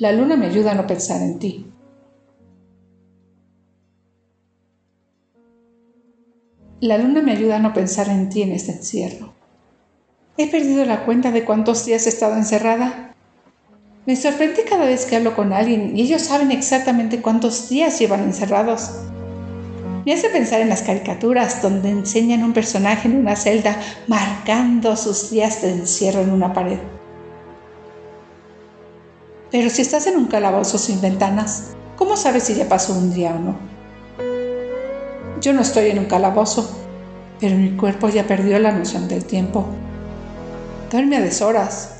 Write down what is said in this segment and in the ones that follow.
La luna me ayuda a no pensar en ti. La luna me ayuda a no pensar en ti en este encierro. He perdido la cuenta de cuántos días he estado encerrada. Me sorprende cada vez que hablo con alguien y ellos saben exactamente cuántos días llevan encerrados. Me hace pensar en las caricaturas donde enseñan a un personaje en una celda marcando sus días de encierro en una pared. Pero si estás en un calabozo sin ventanas, ¿cómo sabes si ya pasó un día o no? Yo no estoy en un calabozo, pero mi cuerpo ya perdió la noción del tiempo. Duerme a deshoras.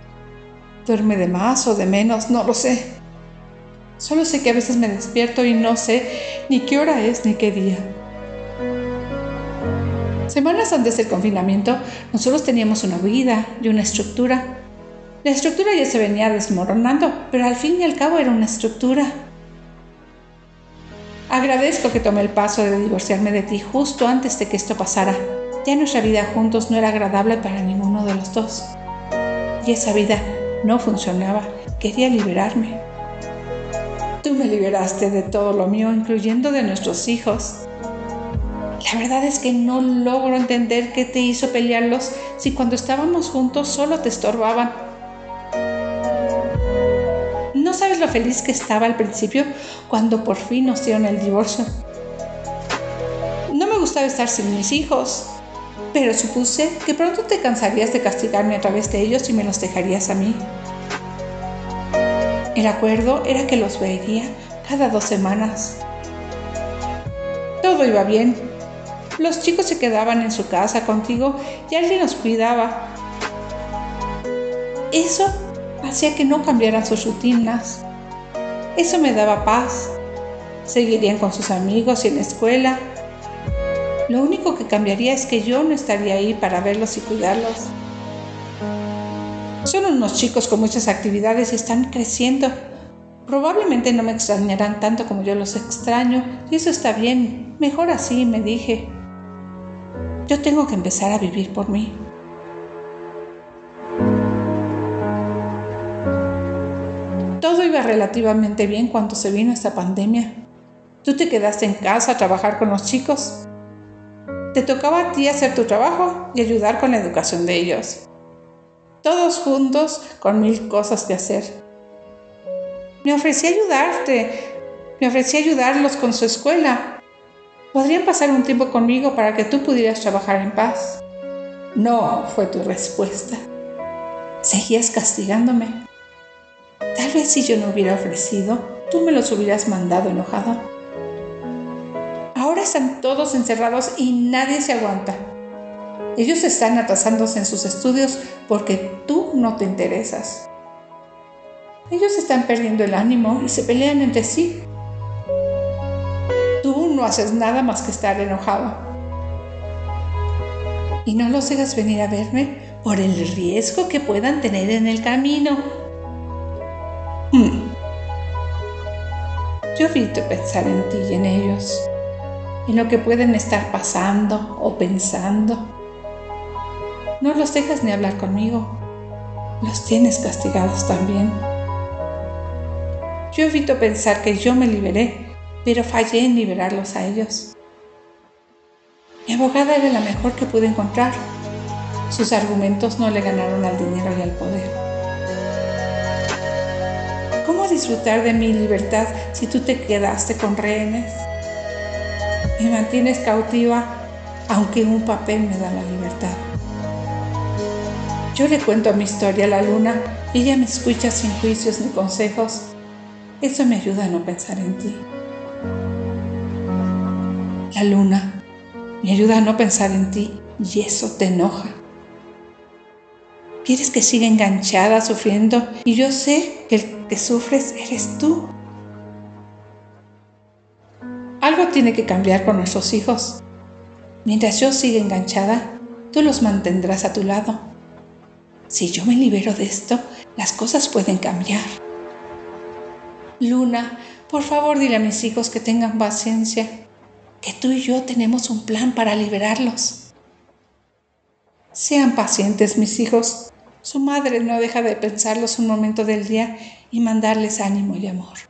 Duerme de más o de menos, no lo sé. Solo sé que a veces me despierto y no sé ni qué hora es ni qué día. Semanas antes del confinamiento, nosotros teníamos una vida y una estructura la estructura ya se venía desmoronando, pero al fin y al cabo era una estructura. Agradezco que tomé el paso de divorciarme de ti justo antes de que esto pasara. Ya nuestra vida juntos no era agradable para ninguno de los dos. Y esa vida no funcionaba. Quería liberarme. Tú me liberaste de todo lo mío, incluyendo de nuestros hijos. La verdad es que no logro entender qué te hizo pelearlos si cuando estábamos juntos solo te estorbaban. Lo feliz que estaba al principio cuando por fin nos dieron el divorcio. No me gustaba estar sin mis hijos, pero supuse que pronto te cansarías de castigarme a través de ellos y me los dejarías a mí. El acuerdo era que los vería cada dos semanas. Todo iba bien. Los chicos se quedaban en su casa contigo y alguien los cuidaba. Eso hacía que no cambiaran sus rutinas. Eso me daba paz. Seguirían con sus amigos y en la escuela. Lo único que cambiaría es que yo no estaría ahí para verlos y cuidarlos. Son unos chicos con muchas actividades y están creciendo. Probablemente no me extrañarán tanto como yo los extraño y eso está bien. Mejor así, me dije. Yo tengo que empezar a vivir por mí. Relativamente bien cuando se vino esta pandemia. Tú te quedaste en casa a trabajar con los chicos. Te tocaba a ti hacer tu trabajo y ayudar con la educación de ellos. Todos juntos con mil cosas que hacer. Me ofrecí ayudarte. Me ofrecí ayudarlos con su escuela. Podrían pasar un tiempo conmigo para que tú pudieras trabajar en paz. No, fue tu respuesta. Seguías castigándome. Tal vez si yo no hubiera ofrecido, tú me los hubieras mandado enojado. Ahora están todos encerrados y nadie se aguanta. Ellos están atrasándose en sus estudios porque tú no te interesas. Ellos están perdiendo el ánimo y se pelean entre sí. Tú no haces nada más que estar enojado. Y no los dejas venir a verme por el riesgo que puedan tener en el camino. Yo evito pensar en ti y en ellos, en lo que pueden estar pasando o pensando. No los dejas ni hablar conmigo, los tienes castigados también. Yo evito pensar que yo me liberé, pero fallé en liberarlos a ellos. Mi abogada era la mejor que pude encontrar. Sus argumentos no le ganaron al dinero y al poder disfrutar de mi libertad si tú te quedaste con rehenes? Me mantienes cautiva aunque un papel me da la libertad. Yo le cuento mi historia a la luna y ella me escucha sin juicios ni consejos. Eso me ayuda a no pensar en ti. La luna me ayuda a no pensar en ti y eso te enoja. Quieres que siga enganchada sufriendo y yo sé que el que sufres eres tú. Algo tiene que cambiar con nuestros hijos. Mientras yo siga enganchada, tú los mantendrás a tu lado. Si yo me libero de esto, las cosas pueden cambiar. Luna, por favor dile a mis hijos que tengan paciencia, que tú y yo tenemos un plan para liberarlos. Sean pacientes, mis hijos. Su madre no deja de pensarlos un momento del día y mandarles ánimo y amor.